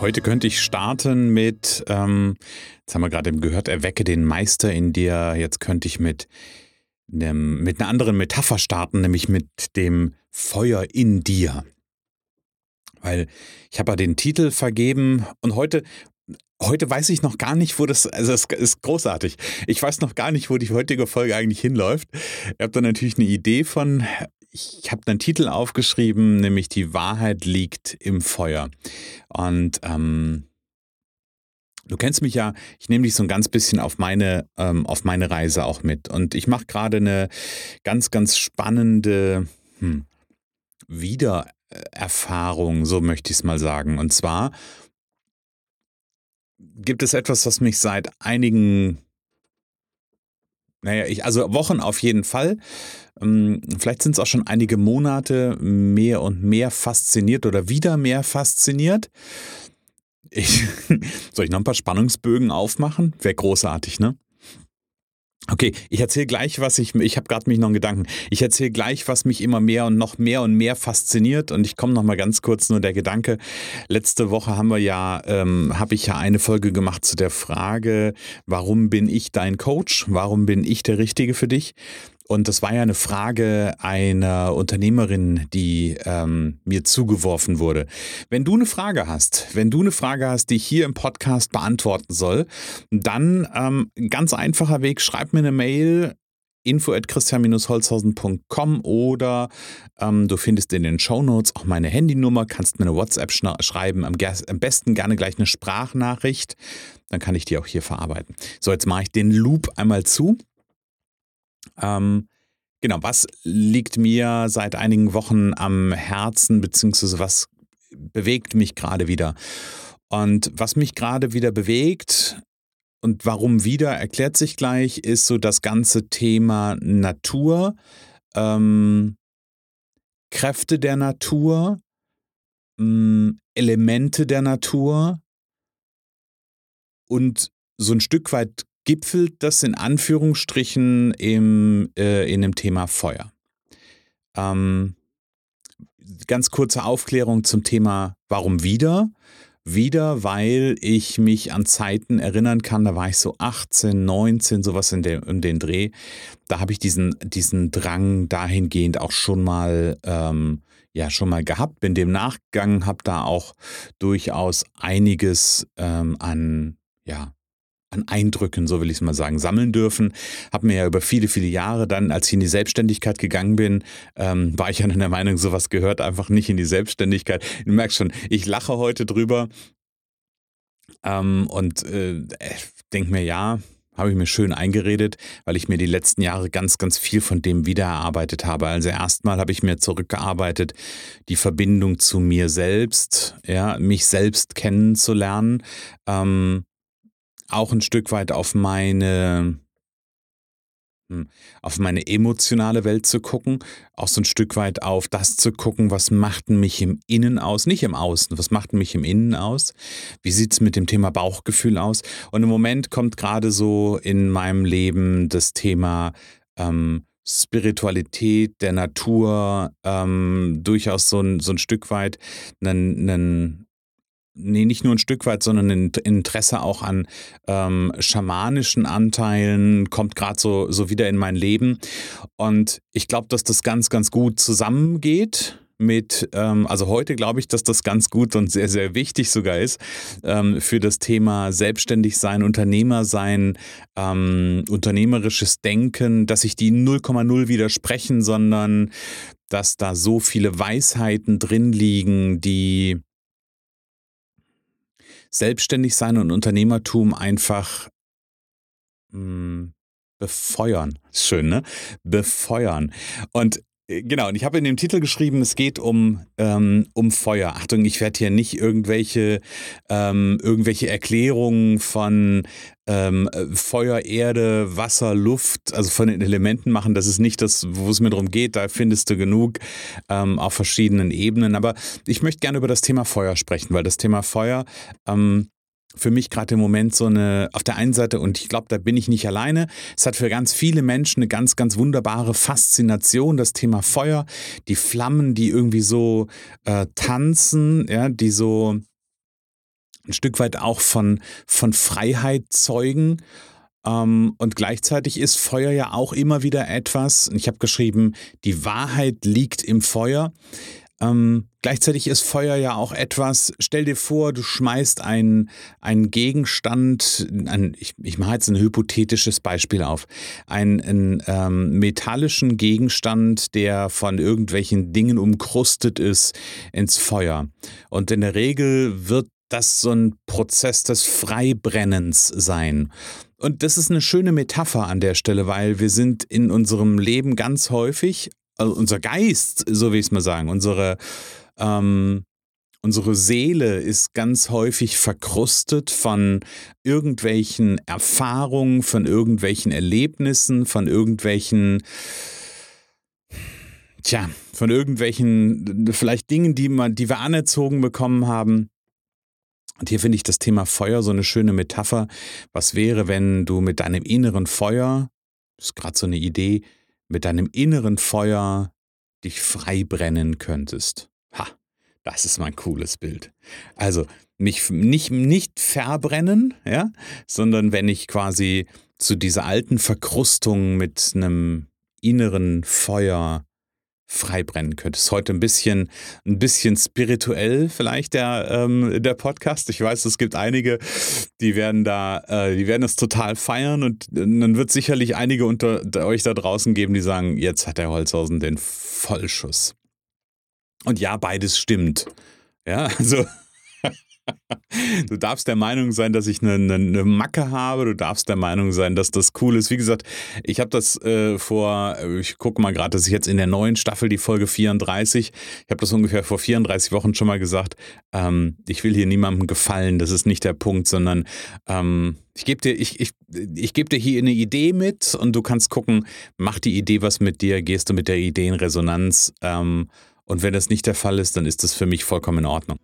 Heute könnte ich starten mit, ähm, jetzt haben wir gerade gehört, erwecke den Meister in dir. Jetzt könnte ich mit, einem, mit einer anderen Metapher starten, nämlich mit dem Feuer in dir. Weil ich habe ja den Titel vergeben und heute, heute weiß ich noch gar nicht, wo das, also es ist großartig. Ich weiß noch gar nicht, wo die heutige Folge eigentlich hinläuft. Ihr habt da natürlich eine Idee von, ich habe einen Titel aufgeschrieben, nämlich Die Wahrheit liegt im Feuer. Und ähm, du kennst mich ja, ich nehme dich so ein ganz bisschen auf meine, ähm, auf meine Reise auch mit. Und ich mache gerade eine ganz, ganz spannende hm, Wiedererfahrung, so möchte ich es mal sagen. Und zwar gibt es etwas, was mich seit einigen naja, ich, also Wochen auf jeden Fall. Ähm, vielleicht sind es auch schon einige Monate mehr und mehr fasziniert oder wieder mehr fasziniert. Ich, soll ich noch ein paar Spannungsbögen aufmachen? Wäre großartig, ne? Okay, ich erzähle gleich, was ich, ich habe gerade mich noch einen Gedanken. Ich erzähle gleich, was mich immer mehr und noch mehr und mehr fasziniert. Und ich komme noch mal ganz kurz nur der Gedanke. Letzte Woche haben wir ja, ähm, habe ich ja eine Folge gemacht zu der Frage, warum bin ich dein Coach? Warum bin ich der Richtige für dich? Und das war ja eine Frage einer Unternehmerin, die ähm, mir zugeworfen wurde. Wenn du eine Frage hast, wenn du eine Frage hast, die ich hier im Podcast beantworten soll, dann ähm, ganz einfacher Weg, schreib mir eine Mail info at christian-holzhausen.com oder ähm, du findest in den Show Notes auch meine Handynummer, kannst mir eine WhatsApp schreiben, am, am, besten gerne gleich eine Sprachnachricht, dann kann ich die auch hier verarbeiten. So, jetzt mache ich den Loop einmal zu. Ähm, genau, was liegt mir seit einigen Wochen am Herzen, beziehungsweise was bewegt mich gerade wieder? Und was mich gerade wieder bewegt und warum wieder, erklärt sich gleich, ist so das ganze Thema Natur, ähm, Kräfte der Natur, ähm, Elemente der Natur und so ein Stück weit gipfelt das in Anführungsstrichen im, äh, in dem Thema Feuer. Ähm, ganz kurze Aufklärung zum Thema Warum wieder? Wieder, weil ich mich an Zeiten erinnern kann, da war ich so 18, 19, sowas in, der, in den Dreh. Da habe ich diesen, diesen Drang dahingehend auch schon mal, ähm, ja, schon mal gehabt, bin dem nachgegangen, habe da auch durchaus einiges ähm, an, ja, an Eindrücken, so will ich es mal sagen, sammeln dürfen. Habe mir ja über viele, viele Jahre dann, als ich in die Selbstständigkeit gegangen bin, ähm, war ich ja in der Meinung, sowas gehört einfach nicht in die Selbstständigkeit. Du merkst schon, ich lache heute drüber ähm, und äh, denke mir, ja, habe ich mir schön eingeredet, weil ich mir die letzten Jahre ganz, ganz viel von dem wiedererarbeitet habe. Also erstmal habe ich mir zurückgearbeitet, die Verbindung zu mir selbst, ja, mich selbst kennenzulernen. Ähm, auch ein Stück weit auf meine hm, auf meine emotionale Welt zu gucken, auch so ein Stück weit auf das zu gucken, was macht mich im Innen aus, nicht im Außen, was macht mich im Innen aus, wie sieht es mit dem Thema Bauchgefühl aus. Und im Moment kommt gerade so in meinem Leben das Thema ähm, Spiritualität der Natur ähm, durchaus so ein, so ein Stück weit einen, einen nee, nicht nur ein Stück weit, sondern ein Interesse auch an ähm, schamanischen Anteilen kommt gerade so, so wieder in mein Leben. Und ich glaube, dass das ganz, ganz gut zusammengeht mit, ähm, also heute glaube ich, dass das ganz gut und sehr, sehr wichtig sogar ist ähm, für das Thema selbstständig sein, Unternehmer sein, ähm, unternehmerisches Denken, dass sich die 0,0 widersprechen, sondern dass da so viele Weisheiten drin liegen, die selbstständig sein und Unternehmertum einfach mh, hm, befeuern. Schön, ne? Befeuern. Und genau, und ich habe in dem Titel geschrieben, es geht um, ähm, um Feuer. Achtung, ich werde hier nicht irgendwelche, ähm, irgendwelche Erklärungen von ähm, Feuer, Erde, Wasser, Luft, also von den Elementen machen. Das ist nicht das, wo es mir darum geht. Da findest du genug ähm, auf verschiedenen Ebenen. Aber ich möchte gerne über das Thema Feuer sprechen, weil das Thema Feuer ähm, für mich gerade im Moment so eine, auf der einen Seite, und ich glaube, da bin ich nicht alleine, es hat für ganz viele Menschen eine ganz, ganz wunderbare Faszination, das Thema Feuer, die Flammen, die irgendwie so äh, tanzen, ja, die so ein Stück weit auch von, von Freiheit zeugen. Ähm, und gleichzeitig ist Feuer ja auch immer wieder etwas, ich habe geschrieben, die Wahrheit liegt im Feuer. Ähm, gleichzeitig ist Feuer ja auch etwas, stell dir vor, du schmeißt einen, einen Gegenstand, ein, ich, ich mache jetzt ein hypothetisches Beispiel auf, einen, ähm, metallischen Gegenstand, der von irgendwelchen Dingen umkrustet ist, ins Feuer. Und in der Regel wird das so ein Prozess des Freibrennens sein. Und das ist eine schöne Metapher an der Stelle, weil wir sind in unserem Leben ganz häufig also unser Geist, so will ich es mal sagen, unsere, ähm, unsere Seele ist ganz häufig verkrustet von irgendwelchen Erfahrungen, von irgendwelchen Erlebnissen, von irgendwelchen Tja, von irgendwelchen vielleicht Dingen, die, man, die wir anerzogen bekommen haben. Und hier finde ich das Thema Feuer so eine schöne Metapher. Was wäre, wenn du mit deinem inneren Feuer, das ist gerade so eine Idee, mit deinem inneren Feuer dich frei brennen könntest. Ha, das ist mein cooles Bild. Also mich nicht, nicht verbrennen, ja, sondern wenn ich quasi zu dieser alten Verkrustung mit einem inneren Feuer freibrennen könnte. Ist heute ein bisschen, ein bisschen spirituell vielleicht der, ähm, der Podcast. Ich weiß, es gibt einige, die werden da, äh, die werden es total feiern und dann wird sicherlich einige unter euch da draußen geben, die sagen, jetzt hat der Holzhausen den Vollschuss. Und ja, beides stimmt. Ja, also Du darfst der Meinung sein, dass ich eine, eine, eine, Macke habe. Du darfst der Meinung sein, dass das cool ist. Wie gesagt, ich habe das äh, vor, ich gucke mal gerade, dass ich jetzt in der neuen Staffel, die Folge 34, ich habe das ungefähr vor 34 Wochen schon mal gesagt. Ähm, ich will hier niemandem gefallen, das ist nicht der Punkt, sondern ähm, ich gebe dir, ich, ich, ich geb dir hier eine Idee mit und du kannst gucken, macht die Idee was mit dir, gehst du mit der Idee in Resonanz. Ähm, und wenn das nicht der Fall ist, dann ist das für mich vollkommen in Ordnung.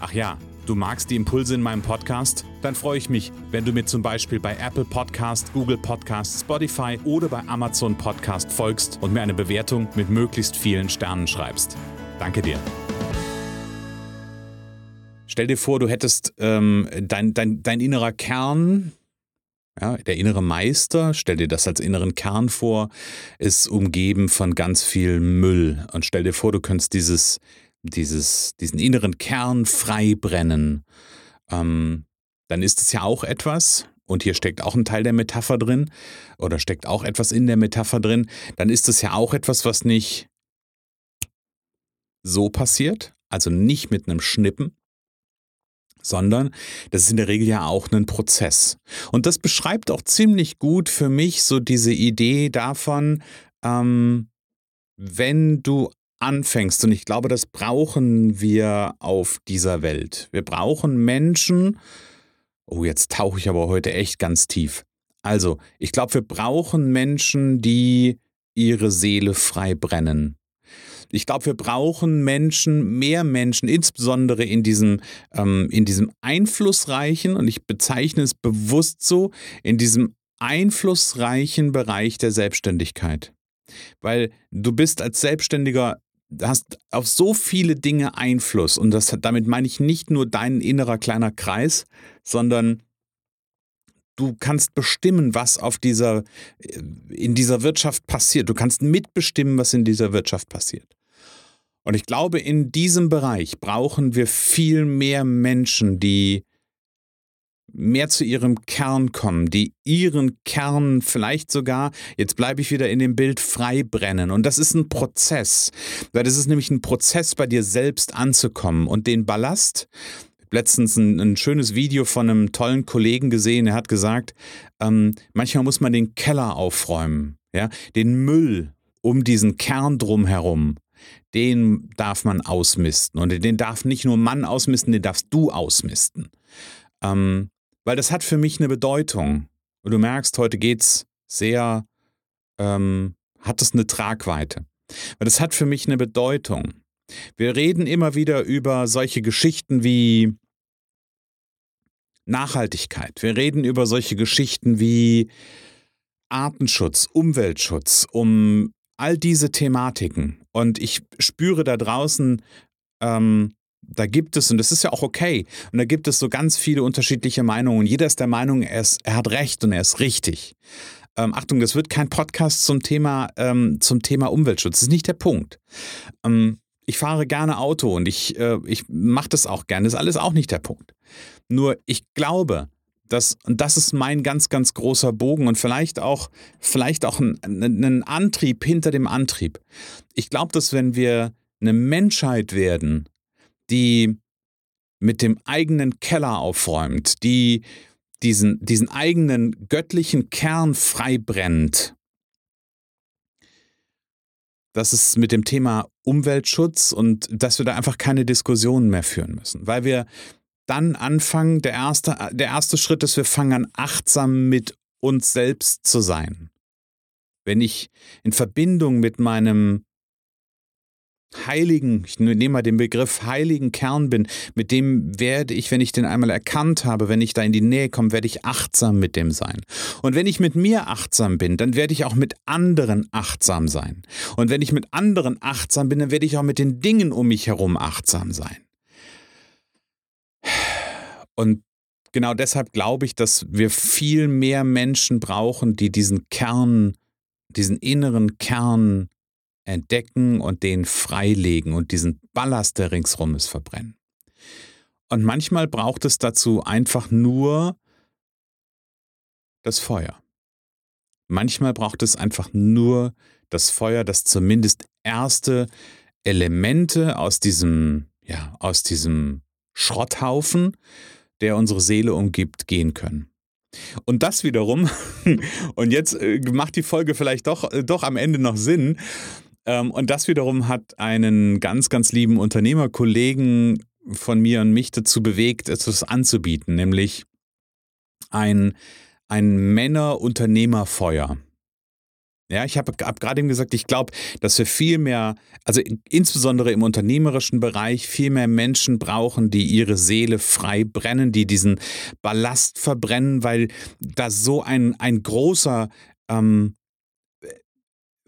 Ach ja, Du magst die Impulse in meinem Podcast? Dann freue ich mich, wenn du mir zum Beispiel bei Apple Podcast, Google Podcast, Spotify oder bei Amazon Podcast folgst und mir eine Bewertung mit möglichst vielen Sternen schreibst. Danke dir. Stell dir vor, du hättest ähm, dein, dein, dein innerer Kern, ja, der innere Meister, stell dir das als inneren Kern vor, ist umgeben von ganz viel Müll. Und stell dir vor, du könntest dieses, dieses, diesen inneren Kern frei brennen, ähm, dann ist es ja auch etwas, und hier steckt auch ein Teil der Metapher drin, oder steckt auch etwas in der Metapher drin, dann ist es ja auch etwas, was nicht so passiert, also nicht mit einem Schnippen, sondern das ist in der Regel ja auch ein Prozess. Und das beschreibt auch ziemlich gut für mich so diese Idee davon, ähm, wenn du anfängst. Und ich glaube, das brauchen wir auf dieser Welt. Wir brauchen Menschen. Oh, jetzt tauche ich aber heute echt ganz tief. Also, ich glaube, wir brauchen Menschen, die ihre Seele frei brennen. Ich glaube, wir brauchen Menschen, mehr Menschen, insbesondere in diesem, ähm, in diesem einflussreichen, und ich bezeichne es bewusst so, in diesem einflussreichen Bereich der Selbstständigkeit. Weil du bist als Selbstständiger hast auf so viele Dinge Einfluss. Und das, damit meine ich nicht nur dein innerer kleiner Kreis, sondern du kannst bestimmen, was auf dieser, äh, in dieser Wirtschaft passiert. Du kannst mitbestimmen, was in dieser Wirtschaft passiert. Und ich glaube, in diesem Bereich brauchen wir viel mehr Menschen, die mehr zu ihrem Kern kommen, die ihren Kern vielleicht sogar, jetzt bleibe ich wieder in dem Bild, frei brennen. Und das ist ein Prozess, weil das ist nämlich ein Prozess, bei dir selbst anzukommen und den Ballast. Letztens ein, ein, schönes Video von einem tollen Kollegen gesehen, er hat gesagt, ähm, manchmal muss man den Keller aufräumen, ja, den Müll, um diesen Kern drumherum, den darf man ausmisten. Und den darf nicht nur Mann ausmisten, den darfst du ausmisten. Ähm, weil das hat für mich eine Bedeutung. Und du merkst, heute geht's sehr, ähm, hat es eine Tragweite. Weil das hat für mich eine Bedeutung. Wir reden immer wieder über solche Geschichten wie Nachhaltigkeit. Wir reden über solche Geschichten wie Artenschutz, Umweltschutz, um all diese Thematiken. Und ich spüre da draußen, ähm, da gibt es, und das ist ja auch okay, und da gibt es so ganz viele unterschiedliche Meinungen. Jeder ist der Meinung, er, ist, er hat recht und er ist richtig. Ähm, Achtung, das wird kein Podcast zum Thema, ähm, zum Thema Umweltschutz. Das ist nicht der Punkt. Ähm, ich fahre gerne Auto und ich, äh, ich mache das auch gerne. Das ist alles auch nicht der Punkt. Nur ich glaube, dass, und das ist mein ganz, ganz großer Bogen und vielleicht auch, vielleicht auch ein, ein Antrieb hinter dem Antrieb. Ich glaube, dass wenn wir eine Menschheit werden, die mit dem eigenen Keller aufräumt, die diesen, diesen eigenen göttlichen Kern freibrennt, dass es mit dem Thema Umweltschutz und dass wir da einfach keine Diskussionen mehr führen müssen, weil wir dann anfangen, der erste, der erste Schritt ist, wir fangen an, achtsam mit uns selbst zu sein. Wenn ich in Verbindung mit meinem heiligen, ich nehme mal den Begriff heiligen Kern bin, mit dem werde ich, wenn ich den einmal erkannt habe, wenn ich da in die Nähe komme, werde ich achtsam mit dem sein. Und wenn ich mit mir achtsam bin, dann werde ich auch mit anderen achtsam sein. Und wenn ich mit anderen achtsam bin, dann werde ich auch mit den Dingen um mich herum achtsam sein. Und genau deshalb glaube ich, dass wir viel mehr Menschen brauchen, die diesen Kern, diesen inneren Kern entdecken und den freilegen und diesen Ballast, der ringsrum ist, verbrennen. Und manchmal braucht es dazu einfach nur das Feuer. Manchmal braucht es einfach nur das Feuer, das zumindest erste Elemente aus diesem, ja, aus diesem Schrotthaufen, der unsere Seele umgibt, gehen können. Und das wiederum, und jetzt äh, macht die Folge vielleicht doch, äh, doch am Ende noch Sinn, und das wiederum hat einen ganz, ganz lieben Unternehmerkollegen von mir und mich dazu bewegt, etwas anzubieten, nämlich ein, ein Männer-Unternehmerfeuer. Ja, ich habe hab gerade eben gesagt, ich glaube, dass wir viel mehr, also insbesondere im unternehmerischen Bereich, viel mehr Menschen brauchen, die ihre Seele frei brennen, die diesen Ballast verbrennen, weil da so ein, ein großer ähm,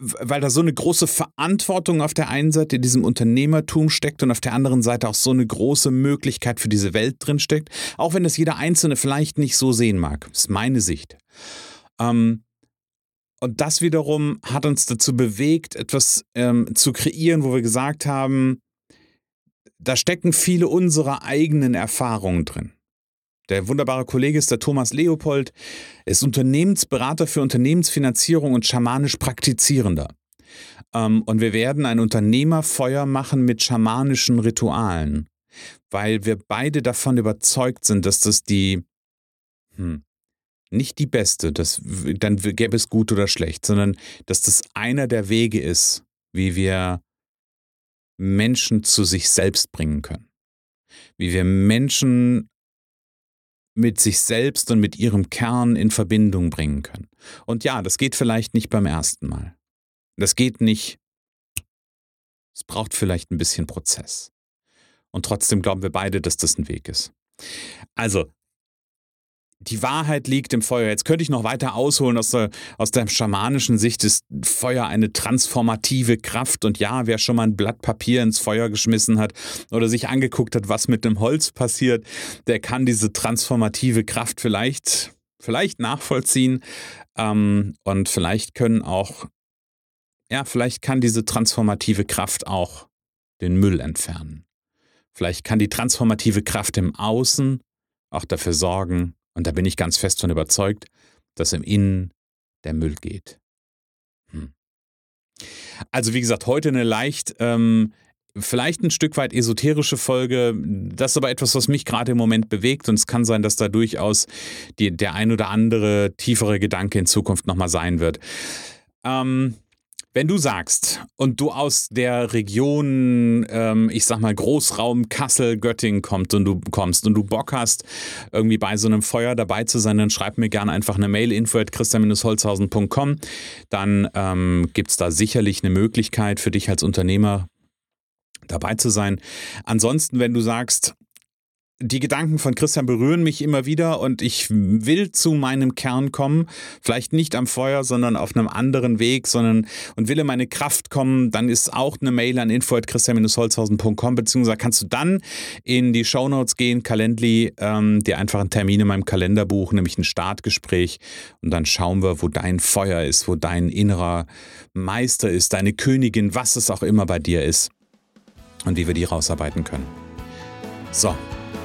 weil da so eine große Verantwortung auf der einen Seite in diesem Unternehmertum steckt und auf der anderen Seite auch so eine große Möglichkeit für diese Welt drin steckt, auch wenn das jeder Einzelne vielleicht nicht so sehen mag. Das ist meine Sicht. Ähm, und das wiederum hat uns dazu bewegt, etwas ähm, zu kreieren, wo wir gesagt haben, da stecken viele unserer eigenen Erfahrungen drin. Der wunderbare Kollege ist der Thomas Leopold, ist Unternehmensberater für Unternehmensfinanzierung und schamanisch Praktizierender. Ähm, und wir werden ein Unternehmerfeuer machen mit schamanischen Ritualen, weil wir beide davon überzeugt sind, dass das die, hm, nicht die beste, das, dann gäbe es gut oder schlecht, sondern dass das einer der Wege ist, wie wir Menschen zu sich selbst bringen können. Wie wir Menschen mit sich selbst und mit ihrem Kern in Verbindung bringen können. Und ja, das geht vielleicht nicht beim ersten Mal. Das geht nicht. Es braucht vielleicht ein bisschen Prozess. Und trotzdem glauben wir beide, dass das ein Weg ist. Also, die Wahrheit liegt im Feuer. Jetzt könnte ich noch weiter ausholen. Aus der, aus der schamanischen Sicht ist Feuer eine transformative Kraft. Und ja, wer schon mal ein Blatt Papier ins Feuer geschmissen hat oder sich angeguckt hat, was mit dem Holz passiert, der kann diese transformative Kraft vielleicht, vielleicht nachvollziehen. Ähm, und vielleicht können auch, ja, vielleicht kann diese transformative Kraft auch den Müll entfernen. Vielleicht kann die transformative Kraft im Außen auch dafür sorgen, und da bin ich ganz fest von überzeugt, dass im Innen der Müll geht. Hm. Also wie gesagt, heute eine leicht, ähm, vielleicht ein Stück weit esoterische Folge. Das ist aber etwas, was mich gerade im Moment bewegt und es kann sein, dass da durchaus die, der ein oder andere tiefere Gedanke in Zukunft nochmal sein wird. Ähm, Wenn du sagst und du aus der Region, ähm, ich sag mal Großraum Kassel, Göttingen kommst und du kommst und du Bock hast, irgendwie bei so einem Feuer dabei zu sein, dann schreib mir gerne einfach eine Mail info at christian-holzhausen.com. Dann ähm, gibt es da sicherlich eine Möglichkeit für dich als Unternehmer dabei zu sein. Ansonsten, wenn du sagst, die Gedanken von Christian berühren mich immer wieder und ich will zu meinem Kern kommen, vielleicht nicht am Feuer, sondern auf einem anderen Weg, sondern und will in meine Kraft kommen, dann ist auch eine Mail an info@christian-holzhausen.com beziehungsweise kannst du dann in die Shownotes gehen, Calendly, ähm, dir einfach einen Termin in meinem Kalender buchen, nämlich ein Startgespräch und dann schauen wir, wo dein Feuer ist, wo dein innerer Meister ist, deine Königin, was es auch immer bei dir ist und wie wir die rausarbeiten können. So,